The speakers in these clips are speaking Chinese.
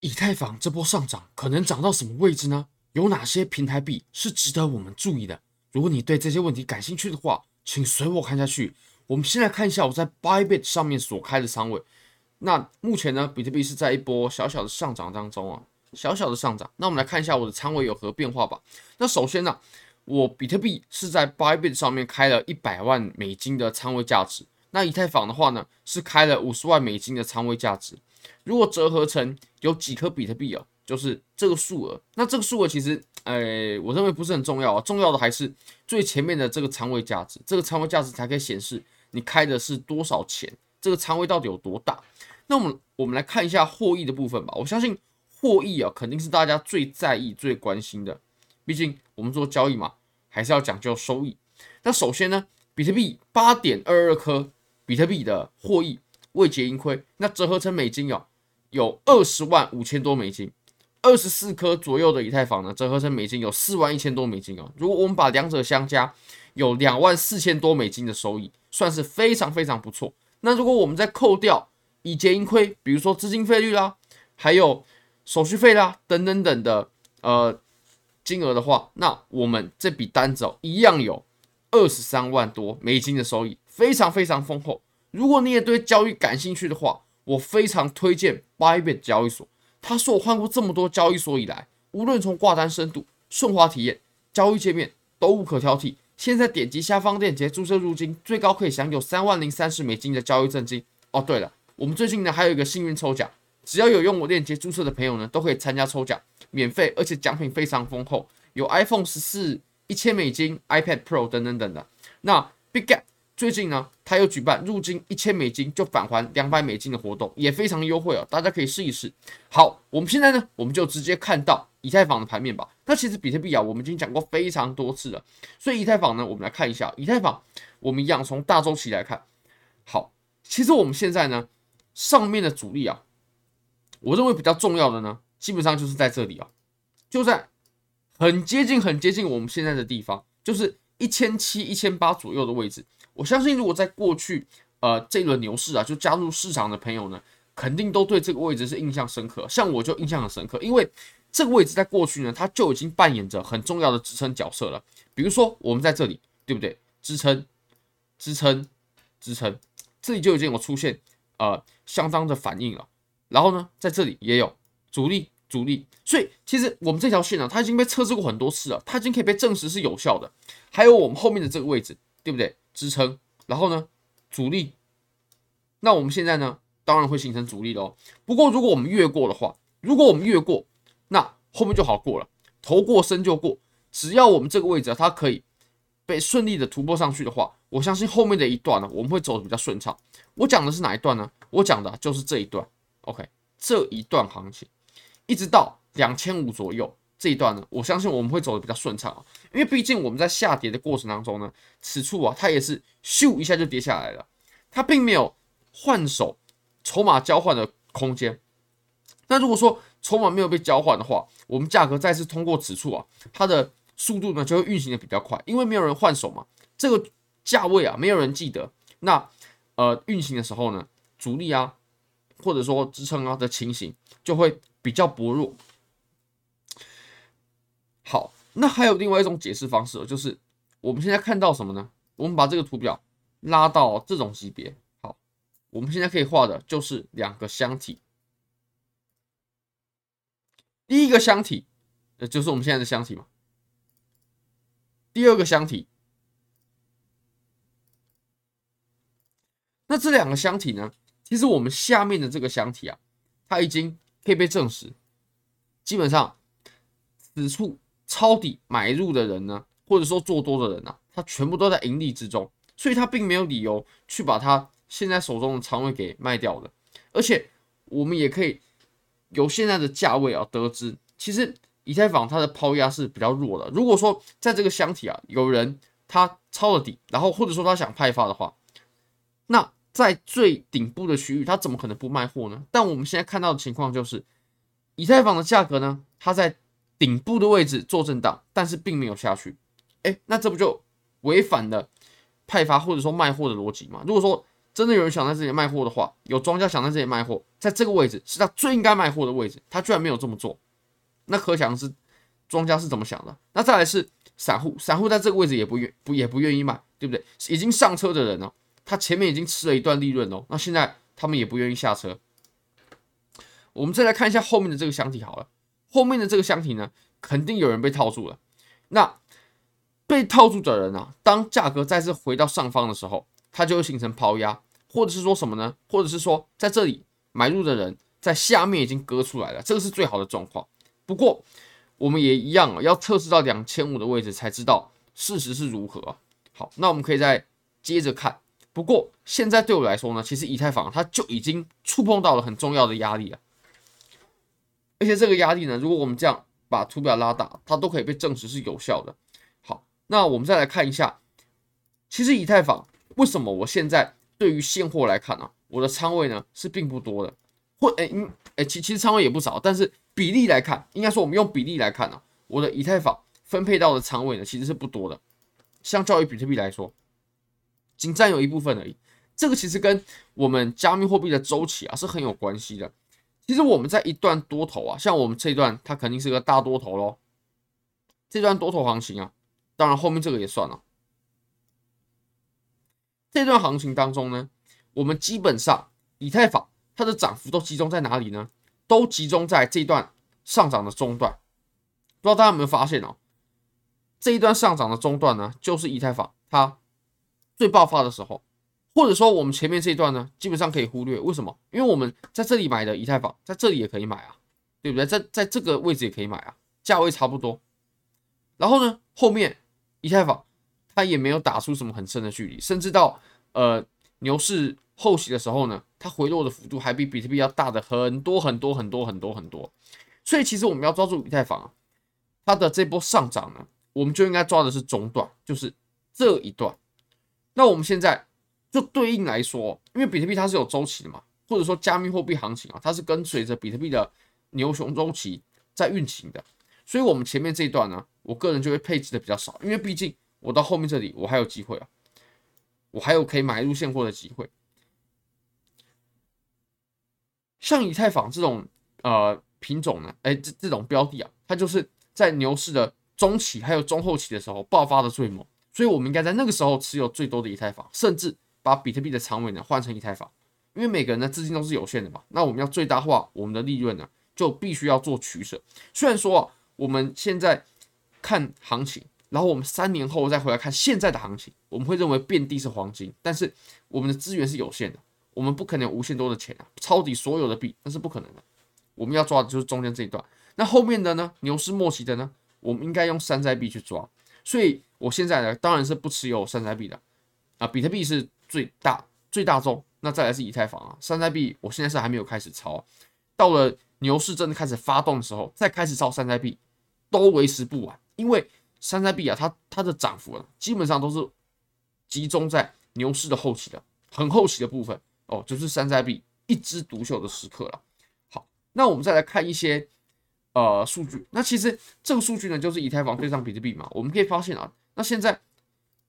以太坊这波上涨可能涨到什么位置呢？有哪些平台币是值得我们注意的？如果你对这些问题感兴趣的话，请随我看下去。我们先来看一下我在 Bybit 上面所开的仓位。那目前呢，比特币是在一波小小的上涨当中啊，小小的上涨。那我们来看一下我的仓位有何变化吧。那首先呢，我比特币是在 Bybit 上面开了一百万美金的仓位价值。那以太坊的话呢，是开了五十万美金的仓位价值。如果折合成有几颗比特币啊，就是这个数额。那这个数额其实，哎，我认为不是很重要啊，重要的还是最前面的这个仓位价值。这个仓位价值才可以显示你开的是多少钱，这个仓位到底有多大。那我们我们来看一下获益的部分吧。我相信获益啊，肯定是大家最在意、最关心的。毕竟我们做交易嘛，还是要讲究收益。那首先呢，比特币八点二二颗。比特币的获益未结盈亏，那折合成美金哦，有二十万五千多美金，二十四颗左右的以太坊呢，折合成美金有四万一千多美金哦。如果我们把两者相加，有两万四千多美金的收益，算是非常非常不错。那如果我们再扣掉已结盈亏，比如说资金费率啦，还有手续费啦等等等的呃金额的话，那我们这笔单子哦，一样有二十三万多美金的收益。非常非常丰厚。如果你也对交易感兴趣的话，我非常推荐 Bybit 交易所。它是我换过这么多交易所以来，无论从挂单深度、顺滑体验、交易界面都无可挑剔。现在点击下方链接注册入金，最高可以享有三万零三十美金的交易赠金。哦，对了，我们最近呢还有一个幸运抽奖，只要有用我链接注册的朋友呢，都可以参加抽奖，免费，而且奖品非常丰厚，有 iPhone 十四一千美金、iPad Pro 等等等的。那 Bitget。最近呢，他有举办入金一千美金就返还两百美金的活动，也非常优惠哦，大家可以试一试。好，我们现在呢，我们就直接看到以太坊的盘面吧。那其实比特币啊，我们已经讲过非常多次了，所以以太坊呢，我们来看一下以太坊。我们一样从大周期来看。好，其实我们现在呢，上面的阻力啊，我认为比较重要的呢，基本上就是在这里啊，就在很接近、很接近我们现在的地方，就是一千七、一千八左右的位置。我相信，如果在过去，呃，这轮牛市啊，就加入市场的朋友呢，肯定都对这个位置是印象深刻。像我就印象很深刻，因为这个位置在过去呢，它就已经扮演着很重要的支撑角色了。比如说，我们在这里，对不对？支撑，支撑，支撑，这里就已经有出现呃相当的反应了。然后呢，在这里也有阻力，阻力。所以其实我们这条线呢，它已经被测试过很多次了，它已经可以被证实是有效的。还有我们后面的这个位置，对不对？支撑，然后呢，阻力。那我们现在呢，当然会形成阻力喽。不过如果我们越过的话，如果我们越过，那后面就好过了。头过身就过，只要我们这个位置啊，它可以被顺利的突破上去的话，我相信后面的一段呢，我们会走的比较顺畅。我讲的是哪一段呢？我讲的就是这一段。OK，这一段行情，一直到两千五左右。这一段呢，我相信我们会走得比较顺畅啊，因为毕竟我们在下跌的过程当中呢，此处啊，它也是咻一下就跌下来了，它并没有换手筹码交换的空间。那如果说筹码没有被交换的话，我们价格再次通过此处啊，它的速度呢就会运行的比较快，因为没有人换手嘛，这个价位啊没有人记得，那呃运行的时候呢，主力啊或者说支撑啊的情形就会比较薄弱。好，那还有另外一种解释方式，就是我们现在看到什么呢？我们把这个图表拉到这种级别。好，我们现在可以画的就是两个箱体。第一个箱体，呃，就是我们现在的箱体嘛。第二个箱体，那这两个箱体呢？其实我们下面的这个箱体啊，它已经可以被证实，基本上此处。抄底买入的人呢，或者说做多的人呢、啊，他全部都在盈利之中，所以他并没有理由去把他现在手中的仓位给卖掉的。而且我们也可以由现在的价位啊得知，其实以太坊它的抛压是比较弱的。如果说在这个箱体啊有人他抄了底，然后或者说他想派发的话，那在最顶部的区域，他怎么可能不卖货呢？但我们现在看到的情况就是，以太坊的价格呢，它在。顶部的位置做震荡，但是并没有下去，哎，那这不就违反了派发或者说卖货的逻辑吗？如果说真的有人想在这里卖货的话，有庄家想在这里卖货，在这个位置是他最应该卖货的位置，他居然没有这么做，那可想而知庄家是怎么想的。那再来是散户，散户在这个位置也不愿不也不愿意卖，对不对？已经上车的人呢，他前面已经吃了一段利润哦，那现在他们也不愿意下车。我们再来看一下后面的这个箱体好了，后面的这个箱体呢，肯定有人被套住了。那被套住的人啊，当价格再次回到上方的时候，它就会形成抛压，或者是说什么呢？或者是说在这里买入的人在下面已经割出来了，这个是最好的状况。不过我们也一样啊，要测试到两千五的位置才知道事实是如何。好，那我们可以再接着看。不过现在对我来说呢，其实以太坊它就已经触碰到了很重要的压力了，而且这个压力呢，如果我们这样把图表拉大，它都可以被证实是有效的。好那我们再来看一下，其实以太坊为什么我现在对于现货来看呢、啊，我的仓位呢是并不多的，或诶嗯诶其其实仓位也不少，但是比例来看，应该说我们用比例来看呢、啊，我的以太坊分配到的仓位呢其实是不多的，相较于比特币来说，仅占有一部分而已。这个其实跟我们加密货币的周期啊是很有关系的。其实我们在一段多头啊，像我们这一段它肯定是个大多头喽，这段多头行情啊。当然，后面这个也算了。这段行情当中呢，我们基本上以太坊它的涨幅都集中在哪里呢？都集中在这段上涨的中段。不知道大家有没有发现哦？这一段上涨的中段呢，就是以太坊它最爆发的时候。或者说，我们前面这一段呢，基本上可以忽略。为什么？因为我们在这里买的以太坊，在这里也可以买啊，对不对？在在这个位置也可以买啊，价位差不多。然后呢，后面。以太坊它也没有打出什么很深的距离，甚至到呃牛市后期的时候呢，它回落的幅度还比比特币要大的很多很多很多很多很多。所以其实我们要抓住以太坊啊，它的这波上涨呢，我们就应该抓的是中段，就是这一段。那我们现在就对应来说，因为比特币它是有周期的嘛，或者说加密货币行情啊，它是跟随着比特币的牛熊周期在运行的。所以，我们前面这一段呢，我个人就会配置的比较少，因为毕竟我到后面这里我还有机会啊，我还有可以买入现货的机会。像以太坊这种呃品种呢，哎，这这种标的啊，它就是在牛市的中期还有中后期的时候爆发的最猛，所以我们应该在那个时候持有最多的以太坊，甚至把比特币的仓位呢换成以太坊，因为每个人的资金都是有限的嘛，那我们要最大化我们的利润呢，就必须要做取舍。虽然说啊。我们现在看行情，然后我们三年后再回来看现在的行情，我们会认为遍地是黄金，但是我们的资源是有限的，我们不可能有无限多的钱啊，抄底所有的币，那是不可能的。我们要抓的就是中间这一段，那后面的呢？牛市末期的呢？我们应该用山寨币去抓。所以我现在呢，当然是不持有山寨币的啊，比特币是最大最大宗，那再来是以太坊啊，山寨币我现在是还没有开始抄，到了牛市真的开始发动的时候，再开始抄山寨币。都为时不晚，因为山寨币啊，它它的涨幅啊，基本上都是集中在牛市的后期的，很后期的部分哦，就是山寨币一枝独秀的时刻了。好，那我们再来看一些呃数据，那其实这个数据呢，就是以太坊对上比特币嘛，我们可以发现啊，那现在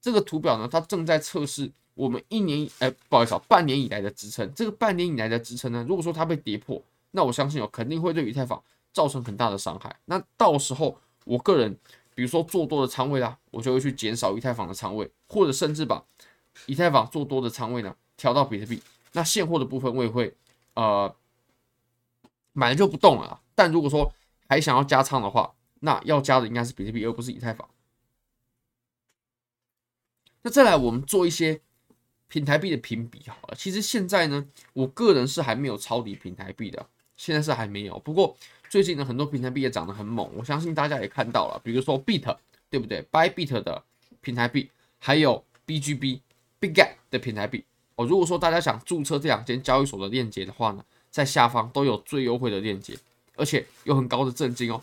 这个图表呢，它正在测试我们一年哎，不好意思啊，半年以来的支撑，这个半年以来的支撑呢，如果说它被跌破，那我相信哦，肯定会对以太坊。造成很大的伤害。那到时候，我个人，比如说做多的仓位啦，我就会去减少以太坊的仓位，或者甚至把以太坊做多的仓位呢调到比特币。那现货的部分我也会呃买了就不动了。但如果说还想要加仓的话，那要加的应该是比特币，而不是以太坊。那再来，我们做一些平台币的评比好了。其实现在呢，我个人是还没有抄底平台币的，现在是还没有。不过。最近呢，很多平台币也涨得很猛，我相信大家也看到了，比如说 Bit，对不对？Bybit 的平台币，还有 BGB、Bigget 的平台币哦。如果说大家想注册这两间交易所的链接的话呢，在下方都有最优惠的链接，而且有很高的赠金哦。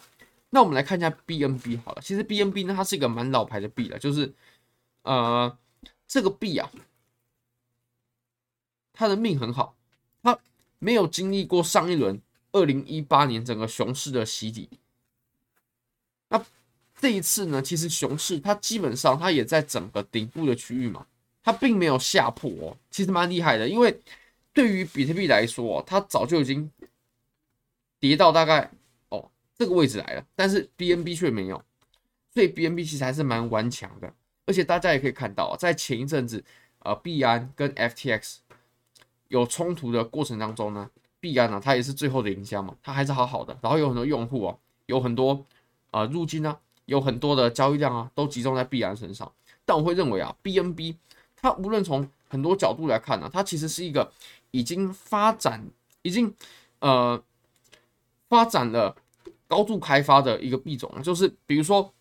那我们来看一下 BNB 好了，其实 BNB 呢，它是一个蛮老牌的币了，就是呃，这个币啊，它的命很好，它没有经历过上一轮。二零一八年整个熊市的洗礼，那这一次呢？其实熊市它基本上它也在整个顶部的区域嘛，它并没有下破哦，其实蛮厉害的。因为对于比特币来说，它早就已经跌到大概哦这个位置来了，但是 BNB 却没有，所以 BNB 其实还是蛮顽强的。而且大家也可以看到，在前一阵子，呃，币安跟 FTX 有冲突的过程当中呢，币安呢，它也是最后的赢家嘛，它还是好好的。然后有很多用户啊，有很多呃入金啊，有很多的交易量啊，都集中在币安身上。但我会认为啊，BNB 它无论从很多角度来看呢，它其实是一个已经发展、已经呃发展了高度开发的一个币种，就是比如说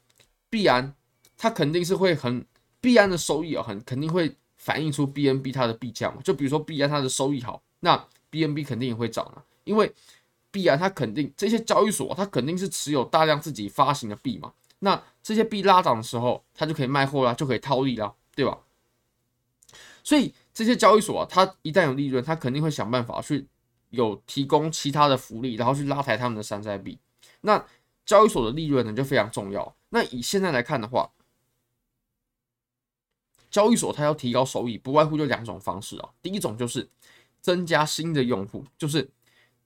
币安。它肯定是会很币安的收益啊，很肯定会反映出 BNB 它的币价嘛。就比如说币安它的收益好，那 BNB 肯定也会涨啊，因为币安它肯定这些交易所它肯定是持有大量自己发行的币嘛。那这些币拉涨的时候，它就可以卖货啦，就可以套利啦，对吧？所以这些交易所啊，它一旦有利润，它肯定会想办法去有提供其他的福利，然后去拉抬他们的山寨币。那交易所的利润呢就非常重要。那以现在来看的话，交易所它要提高收益，不外乎就两种方式啊。第一种就是增加新的用户，就是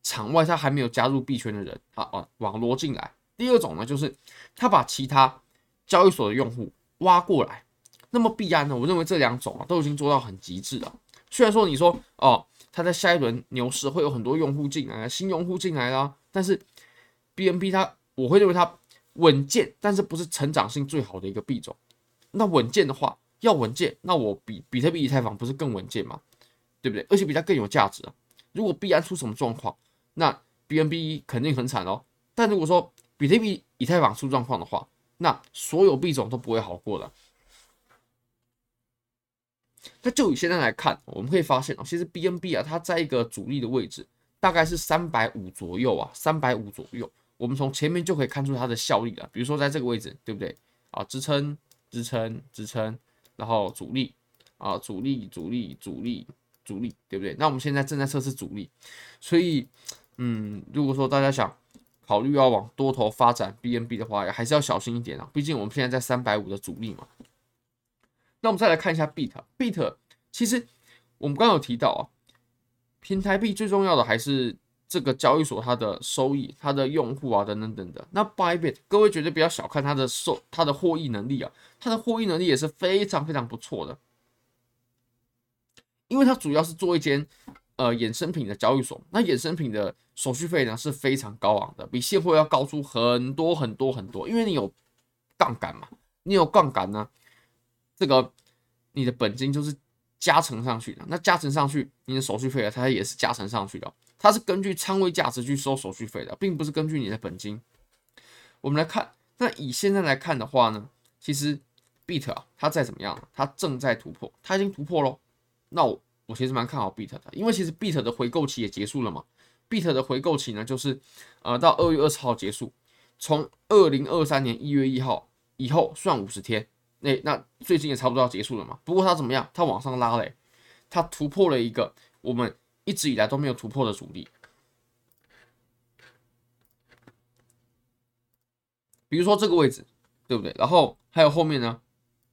场外他还没有加入币圈的人啊啊网罗进来。第二种呢，就是他把其他交易所的用户挖过来。那么币安呢，我认为这两种啊都已经做到很极致了。虽然说你说哦，他在下一轮牛市会有很多用户进来，新用户进来啦，但是 BNB 它我会认为它稳健，但是不是成长性最好的一个币种。那稳健的话。要稳健，那我比比特币、以太坊不是更稳健吗？对不对？而且比它更有价值啊。如果币安出什么状况，那 BNB 肯定很惨哦。但如果说比特币、以太坊出状况的话，那所有币种都不会好过的。那就以现在来看，我们可以发现哦，其实 BNB 啊，它在一个主力的位置，大概是三百五左右啊，三百五左右。我们从前面就可以看出它的效力了。比如说在这个位置，对不对？啊，支撑、支撑、支撑。然后阻力啊，阻力，阻力，阻力，阻力，对不对？那我们现在正在测试阻力，所以，嗯，如果说大家想考虑要往多头发展 BNB 的话，还是要小心一点啊。毕竟我们现在在三百五的阻力嘛。那我们再来看一下 BIT，BIT 其实我们刚刚有提到啊，平台币最重要的还是这个交易所它的收益、它的用户啊等等等等。那 Bybit，各位绝对不要小看它的收、它的获益能力啊。它的获益能力也是非常非常不错的，因为它主要是做一间呃衍生品的交易所，那衍生品的手续费呢是非常高昂的，比现货要高出很多很多很多，因为你有杠杆嘛，你有杠杆呢，这个你的本金就是加成上去的，那加成上去，你的手续费啊，它也是加成上去的，它是根据仓位价值去收手续费的，并不是根据你的本金。我们来看，那以现在来看的话呢，其实。Bit 啊，它再怎么样，它正在突破，它已经突破喽。那我我其实蛮看好 Bit 的，因为其实 Bit 的回购期也结束了嘛。Bit 的回购期呢，就是呃到二月二十号结束，从二零二三年一月一号以后算五十天。那那最近也差不多要结束了嘛。不过它怎么样？它往上拉嘞，它突破了一个我们一直以来都没有突破的阻力。比如说这个位置，对不对？然后还有后面呢？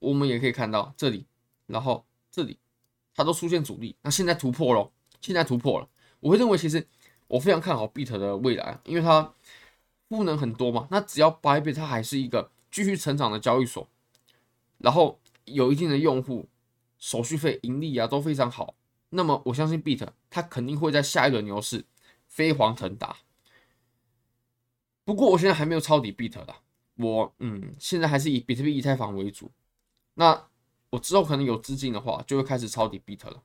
我们也可以看到这里，然后这里，它都出现阻力。那现在突破了，现在突破了。我会认为，其实我非常看好 Bit 的未来，因为它赋能很多嘛。那只要 Bybit 它还是一个继续成长的交易所，然后有一定的用户，手续费、盈利啊都非常好。那么我相信 Beat 它肯定会在下一轮牛市飞黄腾达。不过我现在还没有抄底 Bit 的，我嗯，现在还是以比特币、以太坊为主。那我之后可能有资金的话，就会开始抄底 Beat 了。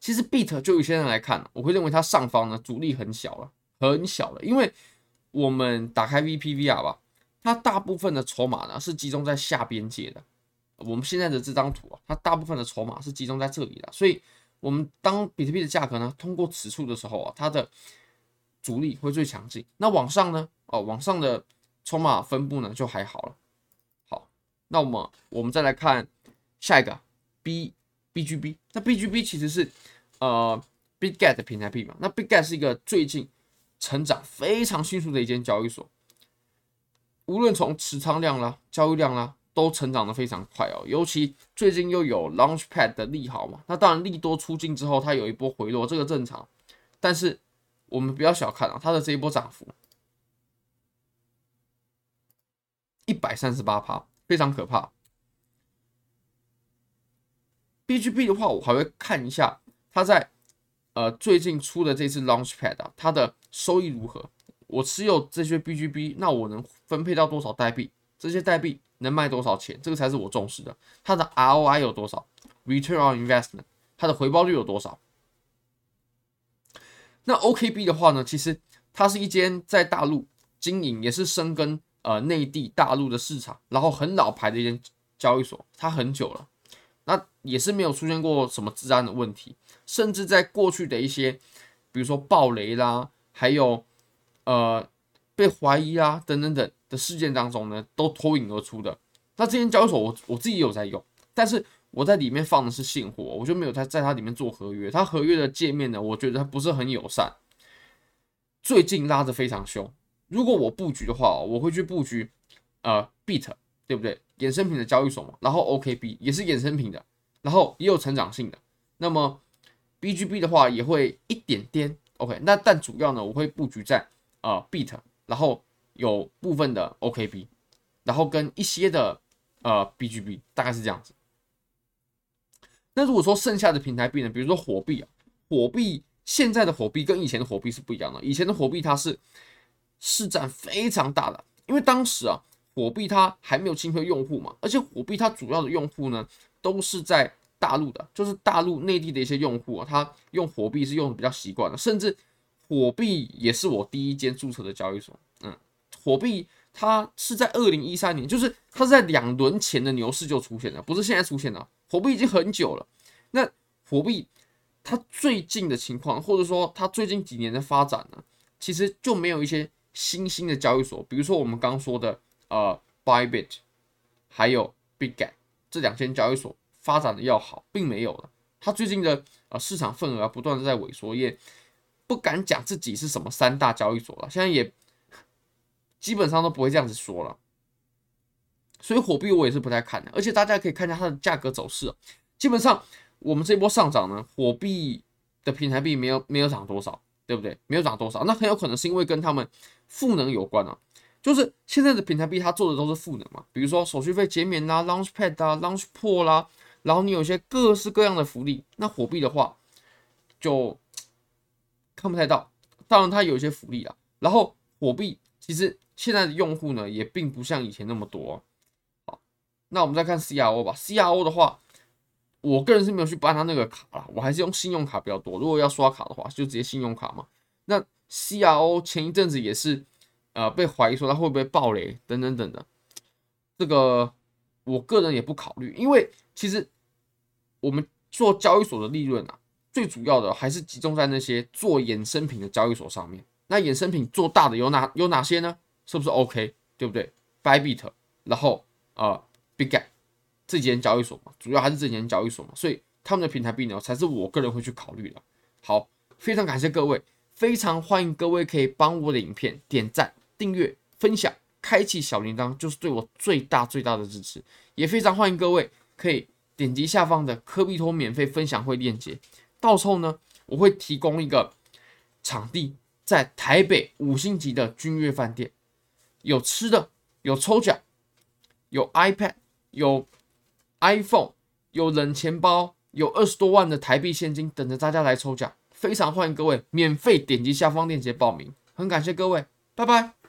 其实 Beat 就有些人来看，我会认为它上方呢阻力很小了，很小了。因为我们打开 VPVR 吧，它大部分的筹码呢是集中在下边界的。我们现在的这张图啊，它大部分的筹码是集中在这里的。所以，我们当比特币的价格呢通过此处的时候啊，它的阻力会最强劲。那往上呢，哦，往上的筹码分布呢就还好了。好那我们我们再来看下一个 B BGB，那 BGB 其实是呃 Bitget 的平台币嘛。那 Bitget 是一个最近成长非常迅速的一间交易所，无论从持仓量啦、交易量啦都成长的非常快哦，尤其最近又有 Launchpad 的利好嘛，那当然利多出尽之后，它有一波回落，这个正常。但是我们不要小看啊，它的这一波涨幅一百三十八趴，非常可怕。BGB 的话，我还会看一下它在呃最近出的这次 Launchpad 啊，它的收益如何。我持有这些 BGB，那我能分配到多少代币？这些代币能卖多少钱？这个才是我重视的。它的 ROI 有多少？Return on Investment，它的回报率有多少？那 OKB 的话呢，其实它是一间在大陆经营，也是深耕呃内地大陆的市场，然后很老牌的一间交易所，它很久了，那也是没有出现过什么治安的问题，甚至在过去的一些，比如说暴雷啦，还有。呃，被怀疑啊，等等等的事件当中呢，都脱颖而出的。那这间交易所我，我自己有在用，但是我在里面放的是现货，我就没有在在它里面做合约。它合约的界面呢，我觉得它不是很友善。最近拉的非常凶，如果我布局的话，我会去布局呃 Bit，对不对？衍生品的交易所嘛，然后 OKB 也是衍生品的，然后也有成长性的。那么 BGB 的话也会一点点 OK，那但主要呢，我会布局在。呃，Bit，然后有部分的 OKB，然后跟一些的呃 BGB，大概是这样子。那如果说剩下的平台币呢，比如说火币啊，火币现在的火币跟以前的火币是不一样的。以前的火币它是市占非常大的，因为当时啊，火币它还没有清推用户嘛，而且火币它主要的用户呢都是在大陆的，就是大陆内地的一些用户啊，他用火币是用的比较习惯的，甚至。火币也是我第一间注册的交易所，火币它是在二零一三年，就是它是在两轮前的牛市就出现了，不是现在出现的。火币已经很久了。那火币它最近的情况，或者说它最近几年的发展呢，其实就没有一些新兴的交易所，比如说我们刚说的呃 Bybit，还有 Bitget 这两间交易所发展的要好，并没有了。它最近的呃市场份额不断的在萎缩，也。不敢讲自己是什么三大交易所了，现在也基本上都不会这样子说了。所以火币我也是不太看的，而且大家可以看一下它的价格走势，基本上我们这波上涨呢，火币的平台币没有没有涨多少，对不对？没有涨多少，那很有可能是因为跟他们赋能有关啊。就是现在的平台币它做的都是赋能嘛，比如说手续费减免啦、Launchpad 啊、Launchpool 啦，然后你有些各式各样的福利。那火币的话就。看不太到，当然它有一些福利啊。然后火币其实现在的用户呢，也并不像以前那么多。好，那我们再看 CRO 吧。CRO 的话，我个人是没有去办他那个卡啦，我还是用信用卡比较多。如果要刷卡的话，就直接信用卡嘛。那 CRO 前一阵子也是呃被怀疑说他会不会爆雷等等等的，这个我个人也不考虑，因为其实我们做交易所的利润啊。最主要的还是集中在那些做衍生品的交易所上面。那衍生品做大的有哪有哪些呢？是不是 OK？对不对？Bybit，然后呃，Bitget 这几间交易所嘛，主要还是这几间交易所嘛，所以他们的平台币呢，才是我个人会去考虑的。好，非常感谢各位，非常欢迎各位可以帮我的影片点赞、订阅、分享、开启小铃铛，就是对我最大最大的支持。也非常欢迎各位可以点击下方的科比托免费分享会链接。到时候呢，我会提供一个场地，在台北五星级的君悦饭店，有吃的，有抽奖，有 iPad，有 iPhone，有冷钱包，有二十多万的台币现金等着大家来抽奖，非常欢迎各位免费点击下方链接报名，很感谢各位，拜拜。